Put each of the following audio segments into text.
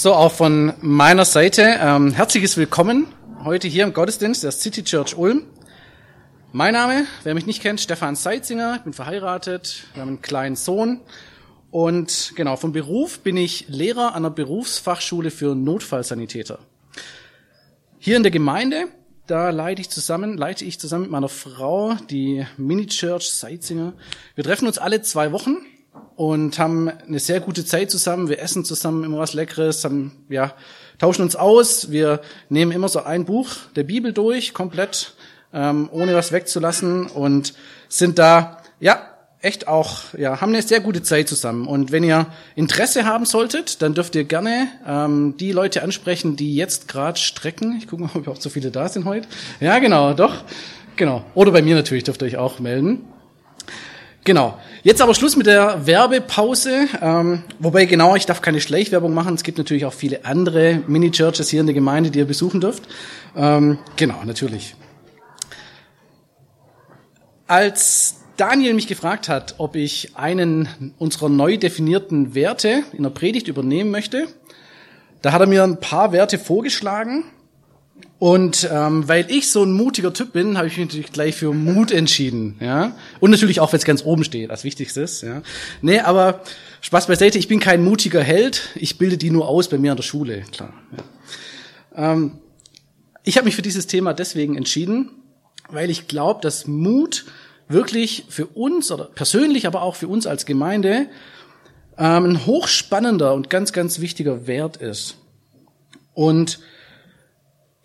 So, auch von meiner Seite ähm, herzliches Willkommen heute hier im Gottesdienst der City Church Ulm. Mein Name, wer mich nicht kennt, Stefan Seitzinger, ich bin verheiratet, wir haben einen kleinen Sohn und genau, vom Beruf bin ich Lehrer an der Berufsfachschule für Notfallsanitäter. Hier in der Gemeinde, da leite ich zusammen, leite ich zusammen mit meiner Frau die Mini-Church Seitzinger. Wir treffen uns alle zwei Wochen und haben eine sehr gute Zeit zusammen. Wir essen zusammen immer was Leckeres, haben, ja, tauschen uns aus. Wir nehmen immer so ein Buch der Bibel durch, komplett, ähm, ohne was wegzulassen und sind da, ja, echt auch, ja, haben eine sehr gute Zeit zusammen. Und wenn ihr Interesse haben solltet, dann dürft ihr gerne ähm, die Leute ansprechen, die jetzt gerade strecken. Ich gucke mal, ob auch so viele da sind heute. Ja, genau, doch. Genau. Oder bei mir natürlich dürft ihr euch auch melden. Genau. Jetzt aber Schluss mit der Werbepause. Ähm, wobei genau, ich darf keine Schleichwerbung machen. Es gibt natürlich auch viele andere Mini-Churches hier in der Gemeinde, die ihr besuchen dürft. Ähm, genau, natürlich. Als Daniel mich gefragt hat, ob ich einen unserer neu definierten Werte in der Predigt übernehmen möchte, da hat er mir ein paar Werte vorgeschlagen und ähm, weil ich so ein mutiger Typ bin, habe ich mich natürlich gleich für Mut entschieden, ja. Und natürlich auch, wenn es ganz oben steht, als wichtigstes, ja. Nee, aber Spaß beiseite, ich bin kein mutiger Held, ich bilde die nur aus bei mir an der Schule, klar. Ja. Ähm, ich habe mich für dieses Thema deswegen entschieden, weil ich glaube, dass Mut wirklich für uns oder persönlich, aber auch für uns als Gemeinde ähm, ein hochspannender und ganz, ganz wichtiger Wert ist. Und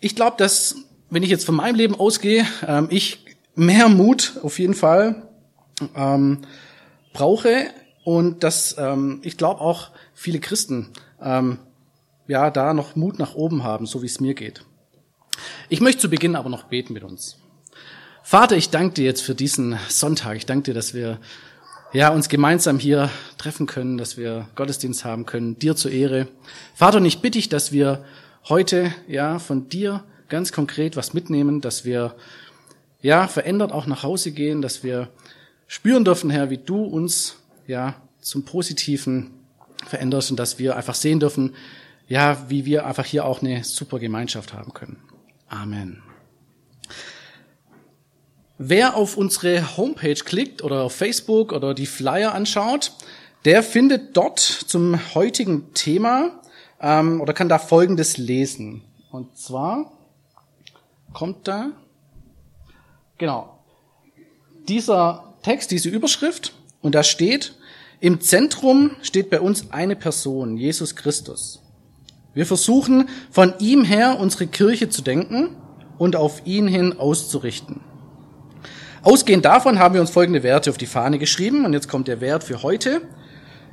ich glaube, dass, wenn ich jetzt von meinem Leben ausgehe, ähm, ich mehr Mut auf jeden Fall ähm, brauche und dass ähm, ich glaube auch viele Christen ähm, ja da noch Mut nach oben haben, so wie es mir geht. Ich möchte zu Beginn aber noch beten mit uns. Vater, ich danke dir jetzt für diesen Sonntag. Ich danke dir, dass wir ja uns gemeinsam hier treffen können, dass wir Gottesdienst haben können, dir zur Ehre. Vater, und ich bitte dich, dass wir heute ja von dir ganz konkret was mitnehmen, dass wir ja verändert auch nach Hause gehen, dass wir spüren dürfen, Herr, wie du uns ja zum Positiven veränderst und dass wir einfach sehen dürfen, ja, wie wir einfach hier auch eine super Gemeinschaft haben können. Amen. Wer auf unsere Homepage klickt oder auf Facebook oder die Flyer anschaut, der findet dort zum heutigen Thema ähm, oder kann da Folgendes lesen. Und zwar kommt da, genau, dieser Text, diese Überschrift, und da steht, im Zentrum steht bei uns eine Person, Jesus Christus. Wir versuchen von ihm her unsere Kirche zu denken und auf ihn hin auszurichten. Ausgehend davon haben wir uns folgende Werte auf die Fahne geschrieben und jetzt kommt der Wert für heute.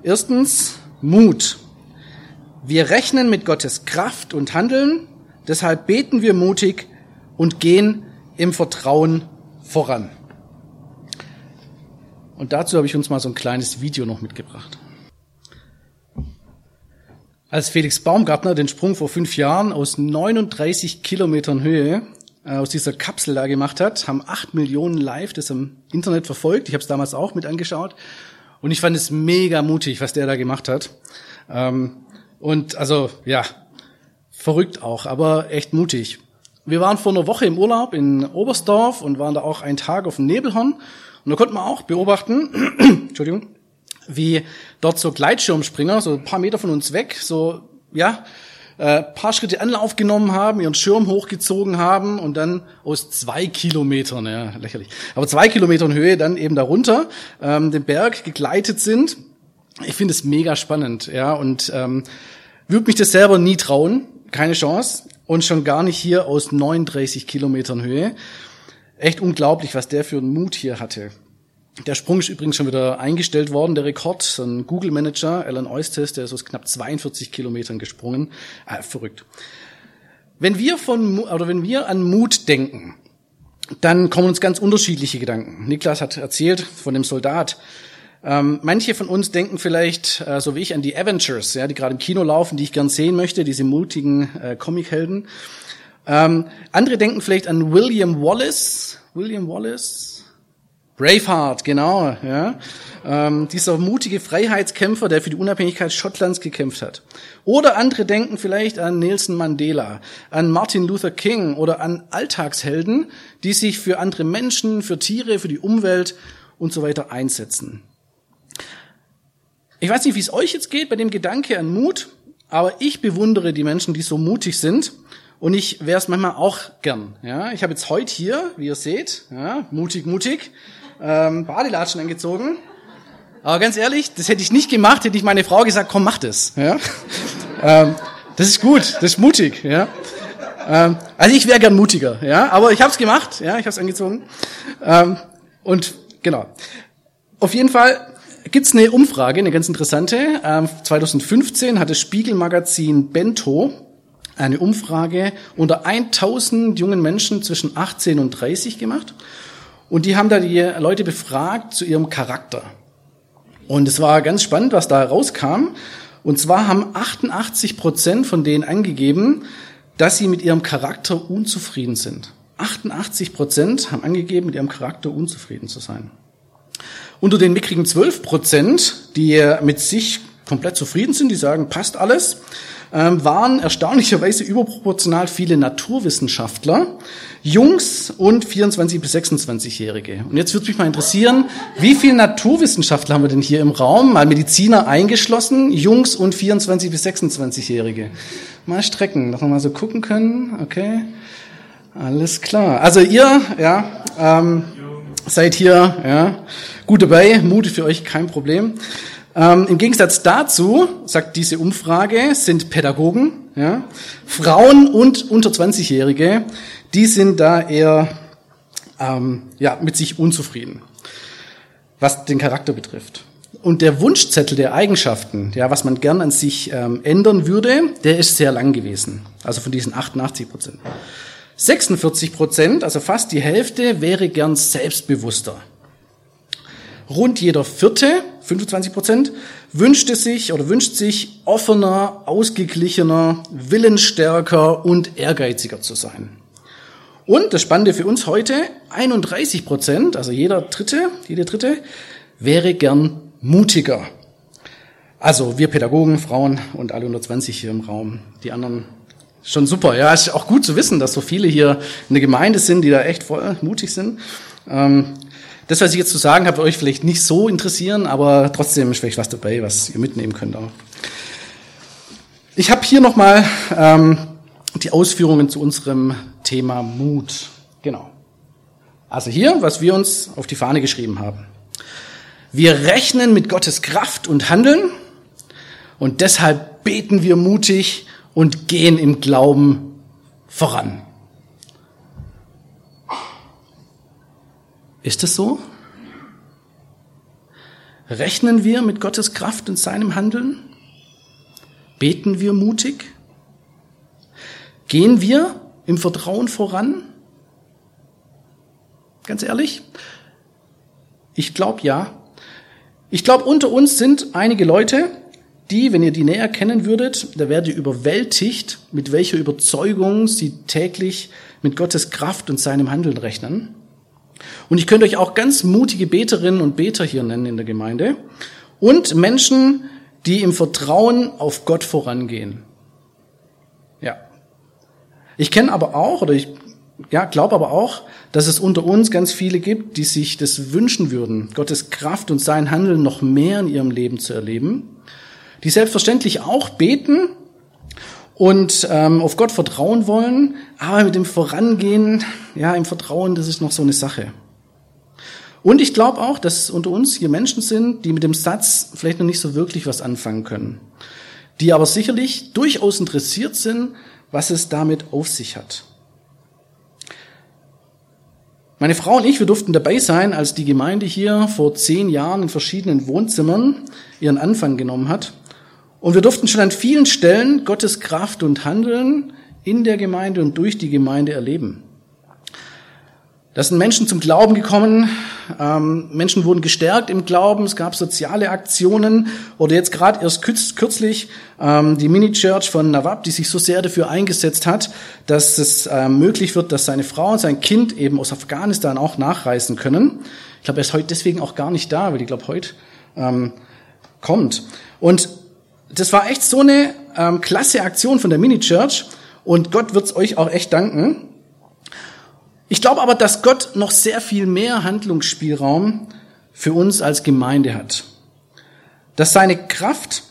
Erstens Mut. Wir rechnen mit Gottes Kraft und Handeln, deshalb beten wir mutig und gehen im Vertrauen voran. Und dazu habe ich uns mal so ein kleines Video noch mitgebracht. Als Felix Baumgartner den Sprung vor fünf Jahren aus 39 Kilometern Höhe äh, aus dieser Kapsel da gemacht hat, haben acht Millionen live das im Internet verfolgt. Ich habe es damals auch mit angeschaut. Und ich fand es mega mutig, was der da gemacht hat. Ähm, und also, ja, verrückt auch, aber echt mutig. Wir waren vor einer Woche im Urlaub in Oberstdorf und waren da auch einen Tag auf dem Nebelhorn. Und da konnte man auch beobachten, Entschuldigung, wie dort so Gleitschirmspringer, so ein paar Meter von uns weg, so, ja, äh, paar Schritte Anlauf genommen haben, ihren Schirm hochgezogen haben und dann aus zwei Kilometern, ja, lächerlich, aber zwei Kilometern Höhe dann eben darunter ähm, den Berg gegleitet sind ich finde es mega spannend, ja, und ähm, würde mich das selber nie trauen, keine Chance, und schon gar nicht hier aus 39 Kilometern Höhe. Echt unglaublich, was der für einen Mut hier hatte. Der Sprung ist übrigens schon wieder eingestellt worden, der Rekord. Ein Google-Manager, Alan Eustis, der ist aus knapp 42 Kilometern gesprungen. Ah, verrückt. Wenn wir von, oder wenn wir an Mut denken, dann kommen uns ganz unterschiedliche Gedanken. Niklas hat erzählt von dem Soldat, ähm, manche von uns denken vielleicht, äh, so wie ich, an die Avengers, ja, die gerade im Kino laufen, die ich gern sehen möchte, diese mutigen äh, Comichelden. Ähm, andere denken vielleicht an William Wallace. William Wallace. Braveheart, genau, ja. Ähm, dieser mutige Freiheitskämpfer, der für die Unabhängigkeit Schottlands gekämpft hat. Oder andere denken vielleicht an Nelson Mandela, an Martin Luther King oder an Alltagshelden, die sich für andere Menschen, für Tiere, für die Umwelt und so weiter einsetzen. Ich weiß nicht, wie es euch jetzt geht bei dem Gedanke an Mut, aber ich bewundere die Menschen, die so mutig sind. Und ich wäre es manchmal auch gern. Ja, ich habe jetzt heute hier, wie ihr seht, ja, mutig, mutig, ähm, Badelatschen angezogen. Aber ganz ehrlich, das hätte ich nicht gemacht, hätte ich meine Frau gesagt, komm, mach das. Ja? ähm, das ist gut, das ist mutig. Ja? Ähm, also ich wäre gern mutiger, ja, aber ich habe es gemacht, ja, ich habe es angezogen. Ähm, und genau. Auf jeden Fall gibt's eine Umfrage, eine ganz interessante. Ähm, 2015 hat das Spiegelmagazin Bento eine Umfrage unter 1000 jungen Menschen zwischen 18 und 30 gemacht. Und die haben da die Leute befragt zu ihrem Charakter. Und es war ganz spannend, was da rauskam. Und zwar haben 88 Prozent von denen angegeben, dass sie mit ihrem Charakter unzufrieden sind. 88 Prozent haben angegeben, mit ihrem Charakter unzufrieden zu sein. Unter den mickrigen 12 Prozent, die mit sich komplett zufrieden sind, die sagen, passt alles, ähm, waren erstaunlicherweise überproportional viele Naturwissenschaftler, Jungs und 24 bis 26-Jährige. Und jetzt würde mich mal interessieren, wie viele Naturwissenschaftler haben wir denn hier im Raum? Mal Mediziner eingeschlossen, Jungs und 24 bis 26-Jährige. Mal strecken, dass wir mal so gucken können. Okay, alles klar. Also ihr, ja, ähm, seid hier, ja, gut dabei, Mut für euch kein Problem. Ähm, Im Gegensatz dazu, sagt diese Umfrage, sind Pädagogen, ja, Frauen und unter 20-Jährige, die sind da eher ähm, ja, mit sich unzufrieden, was den Charakter betrifft. Und der Wunschzettel der Eigenschaften, ja, was man gern an sich ähm, ändern würde, der ist sehr lang gewesen. Also von diesen 88 Prozent. 46 Prozent, also fast die Hälfte, wäre gern selbstbewusster. Rund jeder Vierte, 25 Prozent, wünschte sich oder wünscht sich offener, ausgeglichener, willensstärker und ehrgeiziger zu sein. Und das Spannende für uns heute, 31 Prozent, also jeder Dritte, jede Dritte, wäre gern mutiger. Also wir Pädagogen, Frauen und alle unter 20 hier im Raum. Die anderen schon super. Ja, ist auch gut zu wissen, dass so viele hier in der Gemeinde sind, die da echt voll mutig sind. Ähm, das, was ich jetzt zu sagen habe, wird euch vielleicht nicht so interessieren, aber trotzdem ist vielleicht was dabei, was ihr mitnehmen könnt auch. Ich habe hier nochmal ähm, die Ausführungen zu unserem Thema Mut. Genau. Also hier, was wir uns auf die Fahne geschrieben haben. Wir rechnen mit Gottes Kraft und Handeln und deshalb beten wir mutig und gehen im Glauben voran. Ist es so? Rechnen wir mit Gottes Kraft und seinem Handeln? Beten wir mutig? Gehen wir im Vertrauen voran? Ganz ehrlich? Ich glaube ja. Ich glaube, unter uns sind einige Leute, die, wenn ihr die näher kennen würdet, da werdet ihr überwältigt, mit welcher Überzeugung sie täglich mit Gottes Kraft und seinem Handeln rechnen. Und ich könnte euch auch ganz mutige Beterinnen und Beter hier nennen in der Gemeinde und Menschen, die im Vertrauen auf Gott vorangehen. Ja. Ich kenne aber auch, oder ich ja, glaube aber auch, dass es unter uns ganz viele gibt, die sich das wünschen würden, Gottes Kraft und sein Handeln noch mehr in ihrem Leben zu erleben, die selbstverständlich auch beten und ähm, auf Gott vertrauen wollen, aber mit dem Vorangehen, ja, im Vertrauen, das ist noch so eine Sache. Und ich glaube auch, dass unter uns hier Menschen sind, die mit dem Satz vielleicht noch nicht so wirklich was anfangen können, die aber sicherlich durchaus interessiert sind, was es damit auf sich hat. Meine Frau und ich, wir durften dabei sein, als die Gemeinde hier vor zehn Jahren in verschiedenen Wohnzimmern ihren Anfang genommen hat. Und wir durften schon an vielen Stellen Gottes Kraft und Handeln in der Gemeinde und durch die Gemeinde erleben. Da sind Menschen zum Glauben gekommen, Ähm, Menschen wurden gestärkt im Glauben, es gab soziale Aktionen oder jetzt gerade erst kürzlich ähm, die Mini-Church von Nawab, die sich so sehr dafür eingesetzt hat, dass es äh, möglich wird, dass seine Frau und sein Kind eben aus Afghanistan auch nachreisen können. Ich glaube, er ist heute deswegen auch gar nicht da, weil ich glaube, heute ähm, kommt. Und das war echt so eine ähm, klasse Aktion von der Mini-Church und Gott wird's euch auch echt danken. Ich glaube aber, dass Gott noch sehr viel mehr Handlungsspielraum für uns als Gemeinde hat. Dass seine Kraft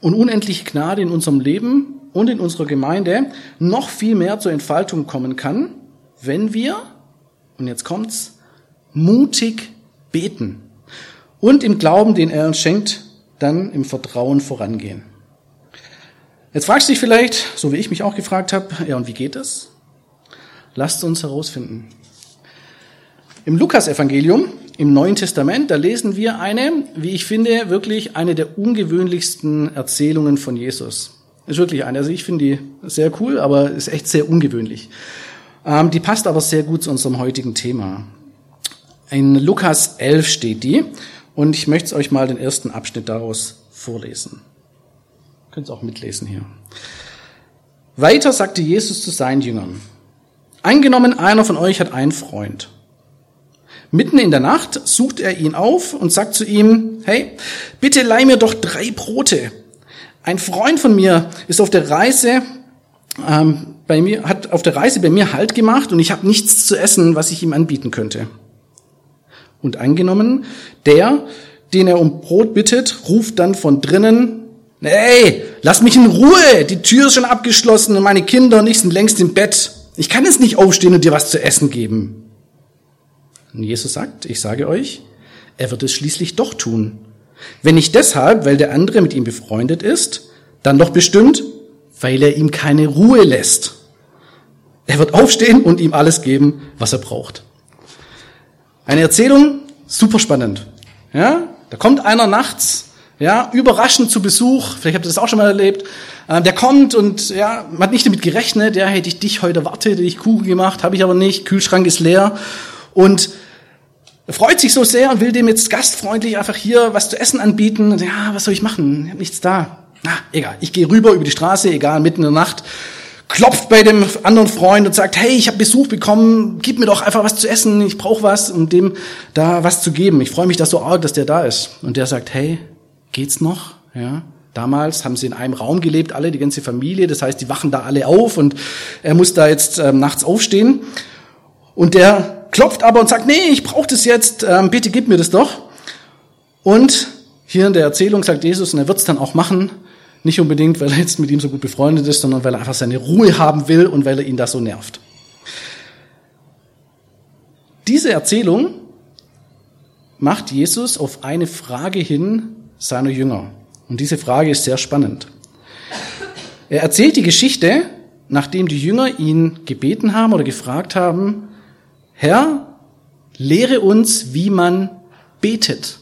und unendliche Gnade in unserem Leben und in unserer Gemeinde noch viel mehr zur Entfaltung kommen kann, wenn wir, und jetzt kommt's, mutig beten und im Glauben, den er uns schenkt, dann im Vertrauen vorangehen. Jetzt fragst du dich vielleicht, so wie ich mich auch gefragt habe, ja, und wie geht das? Lasst uns herausfinden. Im Lukasevangelium, im Neuen Testament, da lesen wir eine, wie ich finde, wirklich eine der ungewöhnlichsten Erzählungen von Jesus. Ist wirklich eine. Also ich finde die sehr cool, aber ist echt sehr ungewöhnlich. Ähm, die passt aber sehr gut zu unserem heutigen Thema. In Lukas 11 steht die und ich möchte euch mal den ersten Abschnitt daraus vorlesen. Ihr könnt es auch mitlesen hier. Weiter sagte Jesus zu seinen Jüngern, Eingenommen, einer von euch hat einen Freund. Mitten in der Nacht sucht er ihn auf und sagt zu ihm, hey, bitte leih mir doch drei Brote. Ein Freund von mir ist auf der Reise ähm, bei mir, hat auf der Reise bei mir Halt gemacht und ich habe nichts zu essen, was ich ihm anbieten könnte. Und eingenommen, der, den er um Brot bittet, ruft dann von drinnen, hey, lass mich in Ruhe, die Tür ist schon abgeschlossen und meine Kinder und ich sind längst im Bett. Ich kann jetzt nicht aufstehen und dir was zu essen geben. Und Jesus sagt, ich sage euch, er wird es schließlich doch tun. Wenn nicht deshalb, weil der andere mit ihm befreundet ist, dann doch bestimmt, weil er ihm keine Ruhe lässt. Er wird aufstehen und ihm alles geben, was er braucht. Eine Erzählung, super spannend. Ja, da kommt einer nachts ja, überraschend zu Besuch, vielleicht habt ihr das auch schon mal erlebt, äh, der kommt und ja, man hat nicht damit gerechnet, ja, hätte ich dich heute erwartet, hätte ich Kuchen gemacht, habe ich aber nicht, Kühlschrank ist leer und freut sich so sehr und will dem jetzt gastfreundlich einfach hier was zu essen anbieten. Und, ja, was soll ich machen? Ich habe nichts da. Na, egal, ich gehe rüber über die Straße, egal, mitten in der Nacht, klopft bei dem anderen Freund und sagt, hey, ich habe Besuch bekommen, gib mir doch einfach was zu essen, ich brauche was, um dem da was zu geben. Ich freue mich das so arg, dass der da ist. Und der sagt, hey, geht's noch? Ja. Damals haben sie in einem Raum gelebt, alle, die ganze Familie. Das heißt, die wachen da alle auf und er muss da jetzt ähm, nachts aufstehen. Und der klopft aber und sagt, nee, ich brauche das jetzt, ähm, bitte gib mir das doch. Und hier in der Erzählung sagt Jesus, und er wird es dann auch machen, nicht unbedingt, weil er jetzt mit ihm so gut befreundet ist, sondern weil er einfach seine Ruhe haben will und weil er ihn da so nervt. Diese Erzählung macht Jesus auf eine Frage hin, seiner Jünger. Und diese Frage ist sehr spannend. Er erzählt die Geschichte, nachdem die Jünger ihn gebeten haben oder gefragt haben, Herr, lehre uns, wie man betet.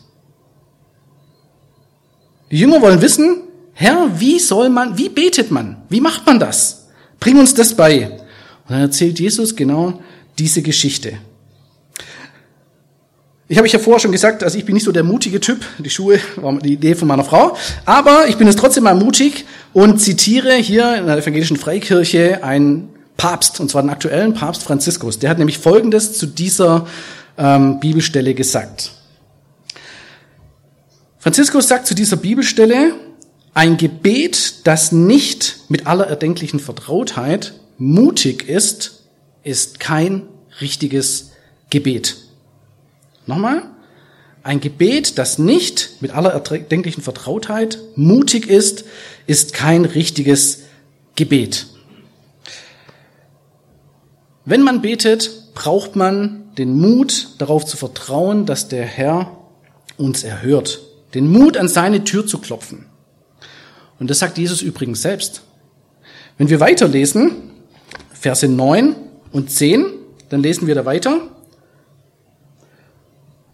Die Jünger wollen wissen, Herr, wie soll man, wie betet man? Wie macht man das? Bring uns das bei. Und dann erzählt Jesus genau diese Geschichte. Ich habe ich ja vorher schon gesagt, also ich bin nicht so der mutige Typ. Die Schuhe war die Idee von meiner Frau. Aber ich bin es trotzdem mal mutig und zitiere hier in der evangelischen Freikirche einen Papst, und zwar den aktuellen Papst Franziskus. Der hat nämlich Folgendes zu dieser ähm, Bibelstelle gesagt. Franziskus sagt zu dieser Bibelstelle, ein Gebet, das nicht mit aller erdenklichen Vertrautheit mutig ist, ist kein richtiges Gebet. Nochmal. Ein Gebet, das nicht mit aller erdenklichen Vertrautheit mutig ist, ist kein richtiges Gebet. Wenn man betet, braucht man den Mut, darauf zu vertrauen, dass der Herr uns erhört. Den Mut, an seine Tür zu klopfen. Und das sagt Jesus übrigens selbst. Wenn wir weiterlesen, Verse 9 und 10, dann lesen wir da weiter.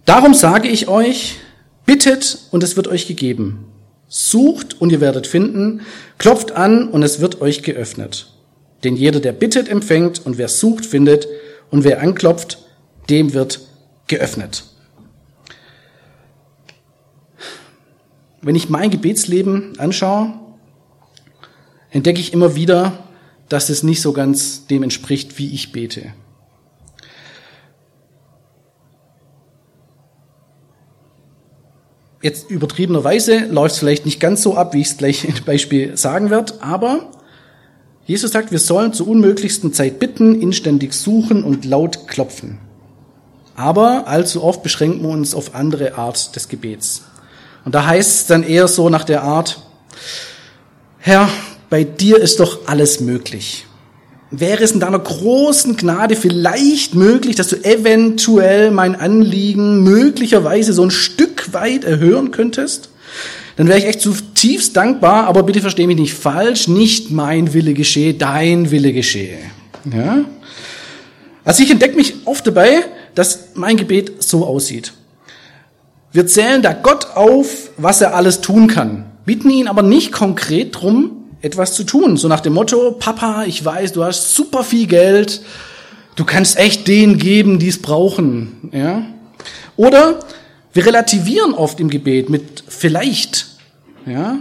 Darum sage ich euch, bittet und es wird euch gegeben. Sucht und ihr werdet finden. Klopft an und es wird euch geöffnet. Denn jeder, der bittet, empfängt und wer sucht, findet und wer anklopft, dem wird geöffnet. Wenn ich mein Gebetsleben anschaue, entdecke ich immer wieder, dass es nicht so ganz dem entspricht, wie ich bete. Jetzt übertriebenerweise läuft es vielleicht nicht ganz so ab, wie ich es gleich im Beispiel sagen werde, aber Jesus sagt, wir sollen zur unmöglichsten Zeit bitten, inständig suchen und laut klopfen. Aber allzu oft beschränken wir uns auf andere Art des Gebets. Und da heißt es dann eher so nach der Art, Herr, bei dir ist doch alles möglich wäre es in deiner großen Gnade vielleicht möglich, dass du eventuell mein Anliegen möglicherweise so ein Stück weit erhören könntest? Dann wäre ich echt zutiefst dankbar, aber bitte verstehe mich nicht falsch, nicht mein Wille geschehe, dein Wille geschehe. Ja? Also ich entdecke mich oft dabei, dass mein Gebet so aussieht. Wir zählen da Gott auf, was er alles tun kann, bitten ihn aber nicht konkret drum, etwas zu tun. So nach dem Motto, Papa, ich weiß, du hast super viel Geld, du kannst echt denen geben, die es brauchen. Ja? Oder wir relativieren oft im Gebet mit vielleicht. Ja?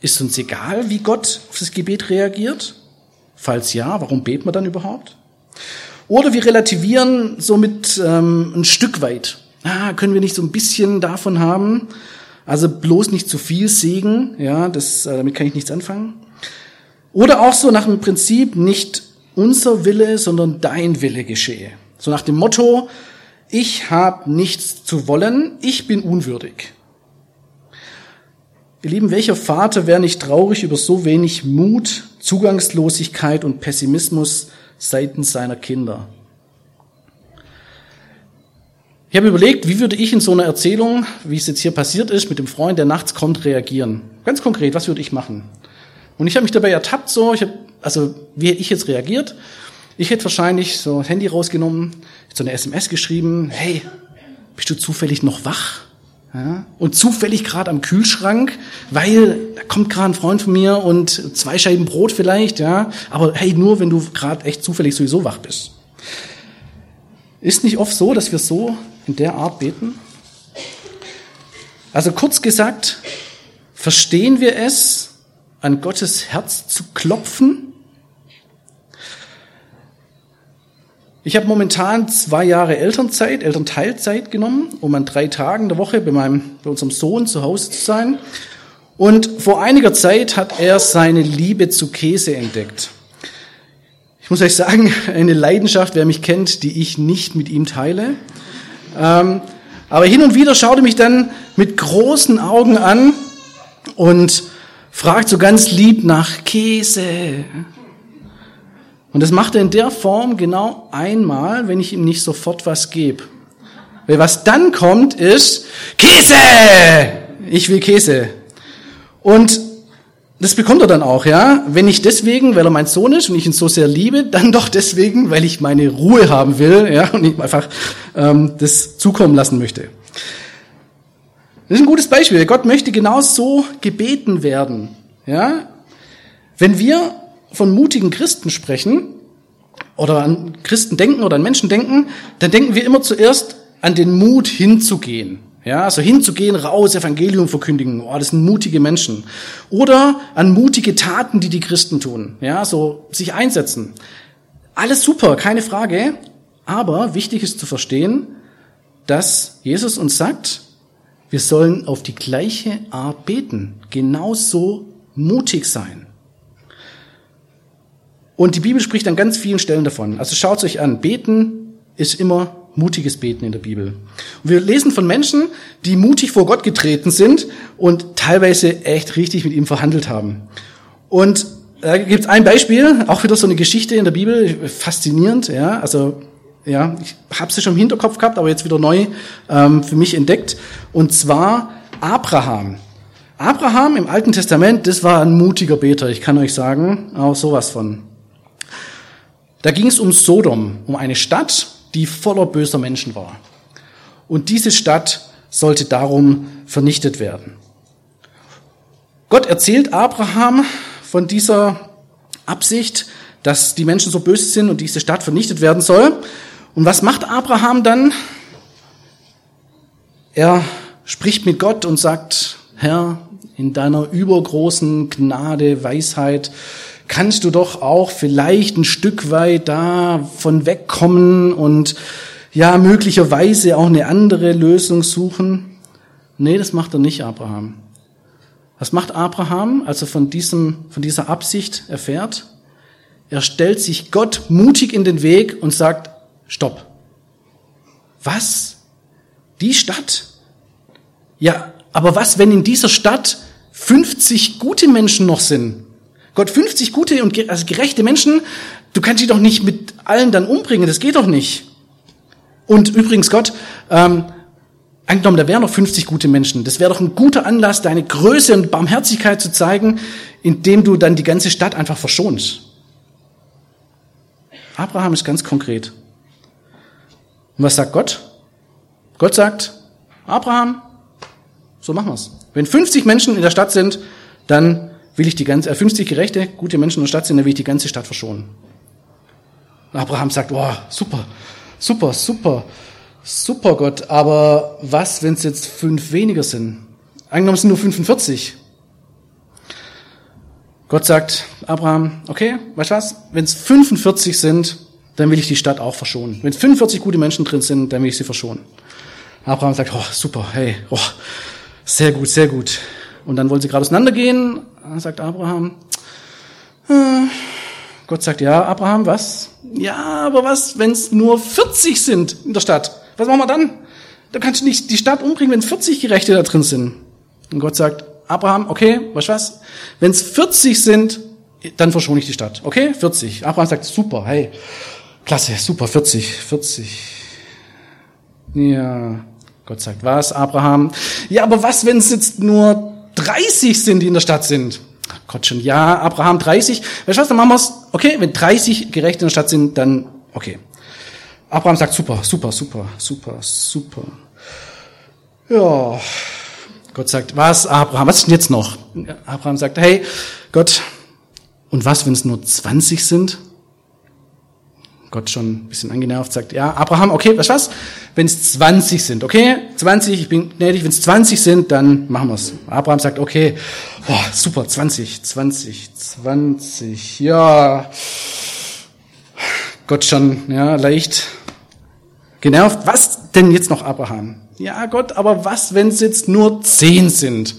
Ist uns egal, wie Gott auf das Gebet reagiert? Falls ja, warum beten wir dann überhaupt? Oder wir relativieren somit ähm, ein Stück weit. Ah, können wir nicht so ein bisschen davon haben? Also bloß nicht zu viel Segen, ja, das, äh, damit kann ich nichts anfangen. Oder auch so nach dem Prinzip, nicht unser Wille, sondern dein Wille geschehe. So nach dem Motto, ich habe nichts zu wollen, ich bin unwürdig. Ihr Lieben, welcher Vater wäre nicht traurig über so wenig Mut, Zugangslosigkeit und Pessimismus seitens seiner Kinder? Ich habe überlegt, wie würde ich in so einer Erzählung, wie es jetzt hier passiert ist, mit dem Freund, der nachts kommt, reagieren. Ganz konkret, was würde ich machen? Und ich habe mich dabei ertappt, so, ich hab, also wie hätte ich jetzt reagiert? Ich hätte wahrscheinlich so ein Handy rausgenommen, so eine SMS geschrieben, hey, bist du zufällig noch wach? Ja? Und zufällig gerade am Kühlschrank, weil da kommt gerade ein Freund von mir und zwei Scheiben Brot vielleicht, ja. Aber hey, nur wenn du gerade echt zufällig sowieso wach bist. Ist nicht oft so, dass wir so in der Art beten? Also kurz gesagt, verstehen wir es, an Gottes Herz zu klopfen? Ich habe momentan zwei Jahre Elternzeit, Elternteilzeit genommen, um an drei Tagen der Woche bei, meinem, bei unserem Sohn zu Hause zu sein. Und vor einiger Zeit hat er seine Liebe zu Käse entdeckt. Ich muss euch sagen, eine Leidenschaft, wer mich kennt, die ich nicht mit ihm teile. Ähm, aber hin und wieder schaut er mich dann mit großen Augen an und fragt so ganz lieb nach Käse. Und das macht er in der Form genau einmal, wenn ich ihm nicht sofort was gebe. Weil was dann kommt ist, Käse! Ich will Käse. Und das bekommt er dann auch, ja. Wenn nicht deswegen, weil er mein Sohn ist und ich ihn so sehr liebe, dann doch deswegen, weil ich meine Ruhe haben will, ja, und ihm einfach ähm, das zukommen lassen möchte. Das ist ein gutes Beispiel. Gott möchte genau so gebeten werden, ja. Wenn wir von mutigen Christen sprechen oder an Christen denken oder an Menschen denken, dann denken wir immer zuerst an den Mut hinzugehen. Ja, also hinzugehen, raus, Evangelium verkündigen. Oh, das sind mutige Menschen. Oder an mutige Taten, die die Christen tun. Ja, so sich einsetzen. Alles super, keine Frage. Aber wichtig ist zu verstehen, dass Jesus uns sagt, wir sollen auf die gleiche Art beten. Genauso mutig sein. Und die Bibel spricht an ganz vielen Stellen davon. Also schaut euch an. Beten ist immer mutiges Beten in der Bibel. Und wir lesen von Menschen, die mutig vor Gott getreten sind und teilweise echt richtig mit ihm verhandelt haben. Und da gibt es ein Beispiel, auch wieder so eine Geschichte in der Bibel, faszinierend, ja, also ja, ich habe sie schon im Hinterkopf gehabt, aber jetzt wieder neu ähm, für mich entdeckt. Und zwar Abraham. Abraham im Alten Testament, das war ein mutiger Beter, ich kann euch sagen, auch sowas von. Da ging es um Sodom, um eine Stadt, die voller böser Menschen war. Und diese Stadt sollte darum vernichtet werden. Gott erzählt Abraham von dieser Absicht, dass die Menschen so böse sind und diese Stadt vernichtet werden soll. Und was macht Abraham dann? Er spricht mit Gott und sagt, Herr, in deiner übergroßen Gnade, Weisheit, kannst du doch auch vielleicht ein Stück weit da von wegkommen und ja, möglicherweise auch eine andere Lösung suchen. Nee, das macht er nicht, Abraham. Was macht Abraham, als er von, diesem, von dieser Absicht erfährt? Er stellt sich Gott mutig in den Weg und sagt, stopp. Was? Die Stadt? Ja, aber was, wenn in dieser Stadt 50 gute Menschen noch sind? Gott, 50 gute und also gerechte Menschen, du kannst die doch nicht mit allen dann umbringen, das geht doch nicht. Und übrigens, Gott, ähm, angenommen, da wären noch 50 gute Menschen, das wäre doch ein guter Anlass, deine Größe und Barmherzigkeit zu zeigen, indem du dann die ganze Stadt einfach verschonst. Abraham ist ganz konkret. Und was sagt Gott? Gott sagt, Abraham, so machen wir's. Wenn 50 Menschen in der Stadt sind, dann will ich die ganze, äh, 50 gerechte, gute Menschen in der Stadt sind, dann will ich die ganze Stadt verschonen. Abraham sagt, wow, super, super, super, super Gott, aber was, wenn es jetzt fünf weniger sind? Angenommen es sind nur 45. Gott sagt, Abraham, okay, weißt du was, wenn es 45 sind, dann will ich die Stadt auch verschonen. Wenn es 45 gute Menschen drin sind, dann will ich sie verschonen. Abraham sagt, oh, super, hey, oh, sehr gut, sehr gut. Und dann wollen sie gerade auseinandergehen, sagt Abraham, äh, Gott sagt, ja, Abraham, was? Ja, aber was, wenn es nur 40 sind in der Stadt? Was machen wir dann? Da kannst du nicht die Stadt umbringen, wenn 40 Gerechte da drin sind. Und Gott sagt, Abraham, okay, weißt du was? Wenn es 40 sind, dann verschone ich die Stadt. Okay, 40. Abraham sagt, super, hey, klasse, super, 40, 40. Ja, Gott sagt, was, Abraham? Ja, aber was, wenn es jetzt nur 30 sind, die in der Stadt sind? Gott schon, ja, Abraham 30. Weißt du was, dann machen wir's. Okay, wenn 30 Gerechte in der Stadt sind, dann okay. Abraham sagt, super, super, super, super, super. Ja, Gott sagt, was, Abraham, was ist denn jetzt noch? Abraham sagt, hey, Gott, und was, wenn es nur 20 sind? Gott schon ein bisschen angenervt, sagt, ja, Abraham, okay, du was? Wenn es 20 sind, okay? 20, ich bin gnädig, wenn es 20 sind, dann machen wir's. Abraham sagt, okay, oh, super, 20, 20, 20, ja. Gott schon, ja, leicht genervt. Was denn jetzt noch, Abraham? Ja, Gott, aber was, wenn es jetzt nur zehn sind?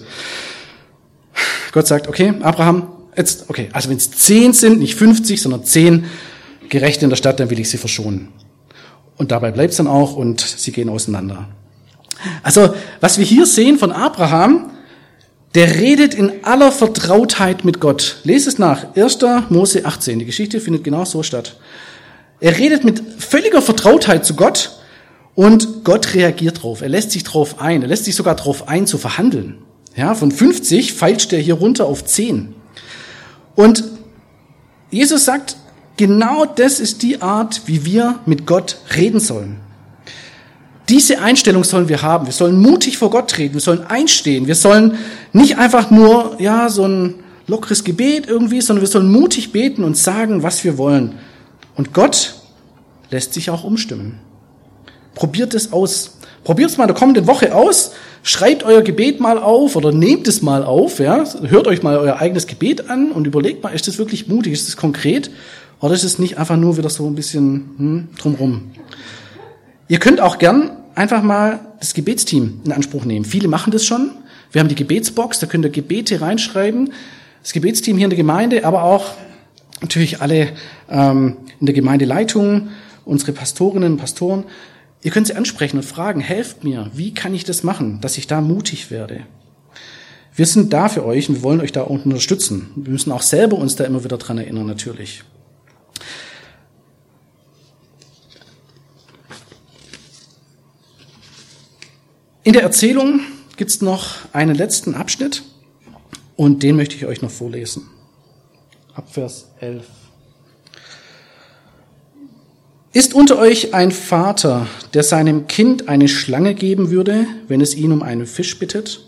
Gott sagt, okay, Abraham, jetzt, okay, also wenn es zehn sind, nicht 50, sondern zehn Gerechte in der Stadt, dann will ich sie verschonen. Und dabei bleibt es dann auch und sie gehen auseinander. Also, was wir hier sehen von Abraham, der redet in aller Vertrautheit mit Gott. Lest es nach. 1. Mose 18. Die Geschichte findet genau so statt. Er redet mit völliger Vertrautheit zu Gott und Gott reagiert drauf. Er lässt sich drauf ein. Er lässt sich sogar drauf ein, zu verhandeln. Ja, von 50 feilscht er hier runter auf 10. Und Jesus sagt, genau das ist die Art, wie wir mit Gott reden sollen. Diese Einstellung sollen wir haben. Wir sollen mutig vor Gott treten. Wir sollen einstehen. Wir sollen nicht einfach nur, ja, so ein lockeres Gebet irgendwie, sondern wir sollen mutig beten und sagen, was wir wollen. Und Gott lässt sich auch umstimmen. Probiert es aus. Probiert es mal in der kommenden Woche aus. Schreibt euer Gebet mal auf oder nehmt es mal auf. Ja? Hört euch mal euer eigenes Gebet an und überlegt mal, ist das wirklich mutig? Ist das konkret? Oder ist es nicht einfach nur wieder so ein bisschen hm, drumrum? Ihr könnt auch gern einfach mal das Gebetsteam in Anspruch nehmen. Viele machen das schon. Wir haben die Gebetsbox, da könnt ihr Gebete reinschreiben. Das Gebetsteam hier in der Gemeinde, aber auch natürlich alle ähm, in der Gemeindeleitung, unsere Pastorinnen und Pastoren. Ihr könnt sie ansprechen und fragen, helft mir, wie kann ich das machen, dass ich da mutig werde? Wir sind da für euch und wir wollen euch da unterstützen. Wir müssen auch selber uns da immer wieder dran erinnern, natürlich. In der Erzählung gibt es noch einen letzten Abschnitt und den möchte ich euch noch vorlesen. Ab Vers 11. Ist unter euch ein Vater, der seinem Kind eine Schlange geben würde, wenn es ihn um einen Fisch bittet?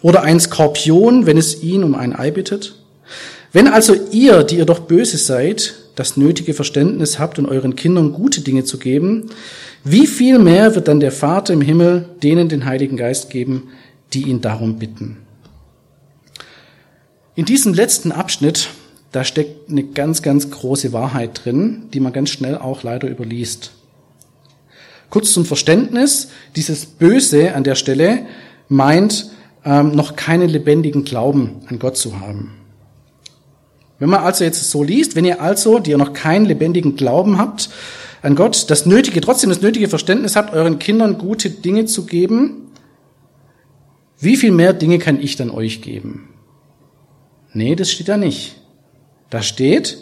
Oder ein Skorpion, wenn es ihn um ein Ei bittet? Wenn also ihr, die ihr doch böse seid, das nötige Verständnis habt, um euren Kindern gute Dinge zu geben, wie viel mehr wird dann der Vater im Himmel denen den Heiligen Geist geben, die ihn darum bitten? In diesem letzten Abschnitt, da steckt eine ganz, ganz große Wahrheit drin, die man ganz schnell auch leider überliest. Kurz zum Verständnis, dieses Böse an der Stelle meint, ähm, noch keinen lebendigen Glauben an Gott zu haben. Wenn man also jetzt so liest, wenn ihr also, die ihr noch keinen lebendigen Glauben habt an Gott, das nötige, trotzdem das nötige Verständnis habt, euren Kindern gute Dinge zu geben, wie viel mehr Dinge kann ich dann euch geben? Nee, das steht da nicht. Da steht,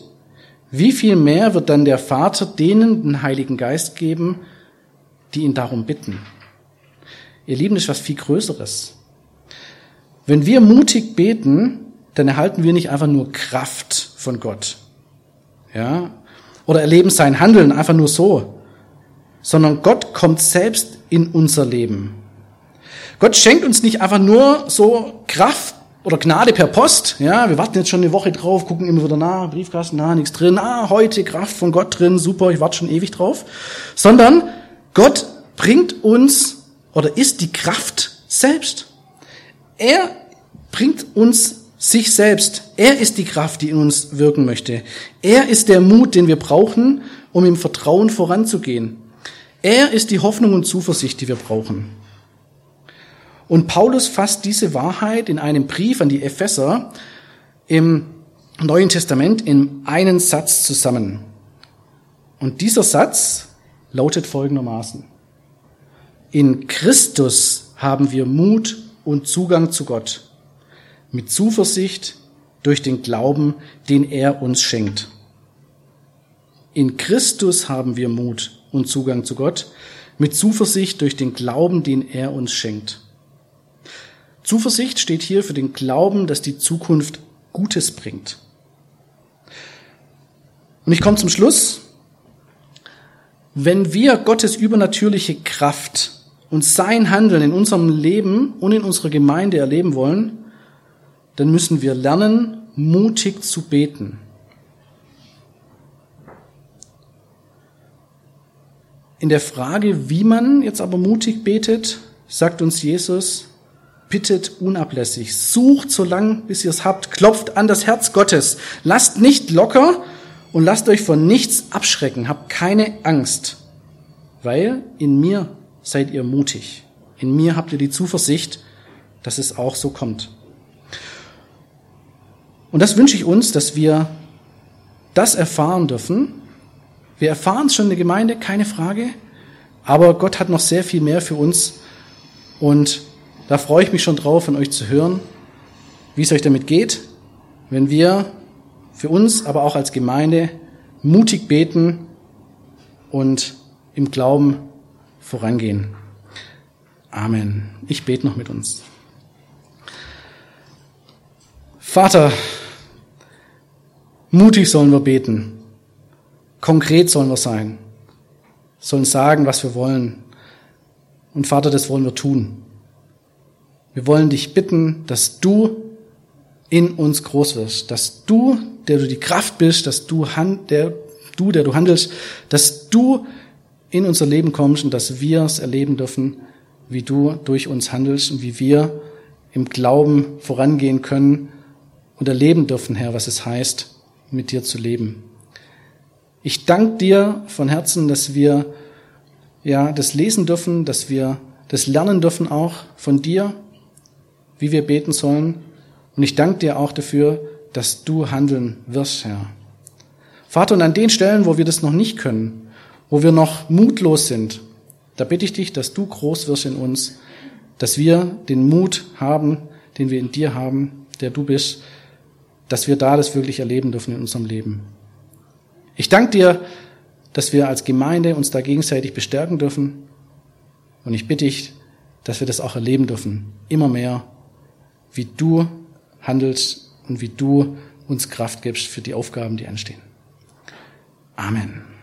wie viel mehr wird dann der Vater denen den Heiligen Geist geben, die ihn darum bitten? Ihr Lieben, das ist was viel Größeres. Wenn wir mutig beten, dann erhalten wir nicht einfach nur Kraft von Gott. Ja? Oder erleben sein Handeln einfach nur so. Sondern Gott kommt selbst in unser Leben. Gott schenkt uns nicht einfach nur so Kraft oder Gnade per Post. Ja, wir warten jetzt schon eine Woche drauf, gucken immer wieder nach, Briefkasten, na, nichts drin. Ah, heute Kraft von Gott drin, super, ich warte schon ewig drauf. Sondern Gott bringt uns oder ist die Kraft selbst. Er bringt uns sich selbst. Er ist die Kraft, die in uns wirken möchte. Er ist der Mut, den wir brauchen, um im Vertrauen voranzugehen. Er ist die Hoffnung und Zuversicht, die wir brauchen. Und Paulus fasst diese Wahrheit in einem Brief an die Epheser im Neuen Testament in einen Satz zusammen. Und dieser Satz lautet folgendermaßen. In Christus haben wir Mut und Zugang zu Gott mit Zuversicht durch den Glauben, den er uns schenkt. In Christus haben wir Mut und Zugang zu Gott mit Zuversicht durch den Glauben, den er uns schenkt. Zuversicht steht hier für den Glauben, dass die Zukunft Gutes bringt. Und ich komme zum Schluss. Wenn wir Gottes übernatürliche Kraft und sein Handeln in unserem Leben und in unserer Gemeinde erleben wollen, dann müssen wir lernen, mutig zu beten. In der Frage, wie man jetzt aber mutig betet, sagt uns Jesus, bittet unablässig, sucht so lang, bis ihr es habt, klopft an das Herz Gottes, lasst nicht locker und lasst euch von nichts abschrecken, habt keine Angst, weil in mir seid ihr mutig, in mir habt ihr die Zuversicht, dass es auch so kommt. Und das wünsche ich uns, dass wir das erfahren dürfen. Wir erfahren es schon in der Gemeinde, keine Frage, aber Gott hat noch sehr viel mehr für uns und da freue ich mich schon drauf, von euch zu hören, wie es euch damit geht, wenn wir für uns, aber auch als Gemeinde mutig beten und im Glauben vorangehen. Amen. Ich bete noch mit uns. Vater, mutig sollen wir beten. Konkret sollen wir sein. Sollen sagen, was wir wollen. Und Vater, das wollen wir tun. Wir wollen dich bitten, dass du in uns groß wirst, dass du, der du die Kraft bist, dass du, der, du, der du handelst, dass du in unser Leben kommst und dass wir es erleben dürfen, wie du durch uns handelst und wie wir im Glauben vorangehen können und erleben dürfen, Herr, was es heißt, mit dir zu leben. Ich danke dir von Herzen, dass wir ja das lesen dürfen, dass wir das lernen dürfen auch von dir wie wir beten sollen. Und ich danke dir auch dafür, dass du handeln wirst, Herr. Vater, und an den Stellen, wo wir das noch nicht können, wo wir noch mutlos sind, da bitte ich dich, dass du groß wirst in uns, dass wir den Mut haben, den wir in dir haben, der du bist, dass wir da das wirklich erleben dürfen in unserem Leben. Ich danke dir, dass wir als Gemeinde uns da gegenseitig bestärken dürfen. Und ich bitte dich, dass wir das auch erleben dürfen, immer mehr wie du handelst und wie du uns Kraft gibst für die Aufgaben, die anstehen. Amen.